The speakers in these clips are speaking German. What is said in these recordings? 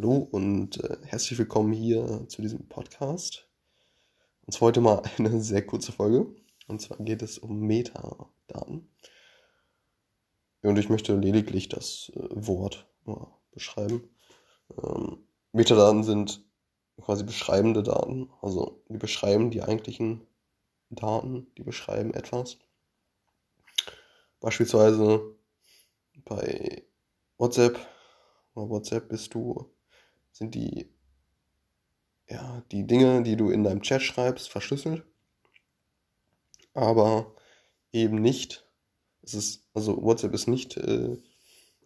Hallo und äh, herzlich willkommen hier zu diesem Podcast. Und zwar heute mal eine sehr kurze Folge. Und zwar geht es um Metadaten. Und ich möchte lediglich das äh, Wort ja, beschreiben. Ähm, Metadaten sind quasi beschreibende Daten. Also die beschreiben die eigentlichen Daten, die beschreiben etwas. Beispielsweise bei WhatsApp. Bei WhatsApp bist du sind die, ja, die Dinge, die du in deinem Chat schreibst, verschlüsselt. Aber eben nicht, es ist, also WhatsApp ist nicht, äh,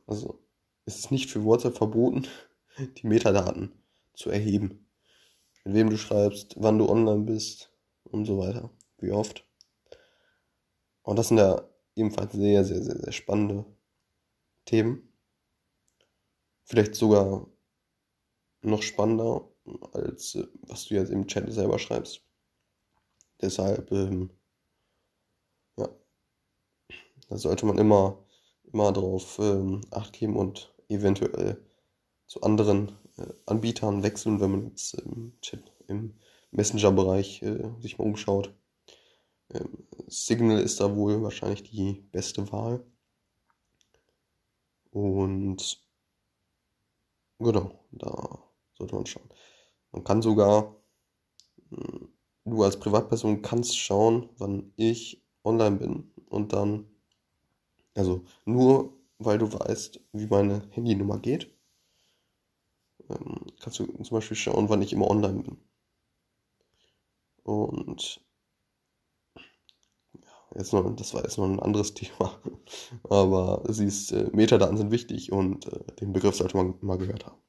also es ist nicht für WhatsApp verboten, die Metadaten zu erheben. Mit wem du schreibst, wann du online bist und so weiter. Wie oft. Und das sind ja ebenfalls sehr, sehr, sehr, sehr spannende Themen. Vielleicht sogar noch spannender, als äh, was du jetzt im Chat selber schreibst. Deshalb, ähm, ja, da sollte man immer, immer darauf ähm, acht geben und eventuell zu anderen äh, Anbietern wechseln, wenn man jetzt im Chat, im Messenger-Bereich äh, sich mal umschaut. Ähm, Signal ist da wohl wahrscheinlich die beste Wahl. Und genau, da sollte man schauen. Man kann sogar, hm, du als Privatperson kannst schauen, wann ich online bin und dann, also nur weil du weißt, wie meine Handynummer geht, ähm, kannst du zum Beispiel schauen, wann ich immer online bin. Und ja, jetzt noch, das war jetzt noch ein anderes Thema. Aber siehst, äh, Metadaten sind wichtig und äh, den Begriff sollte man mal gehört haben.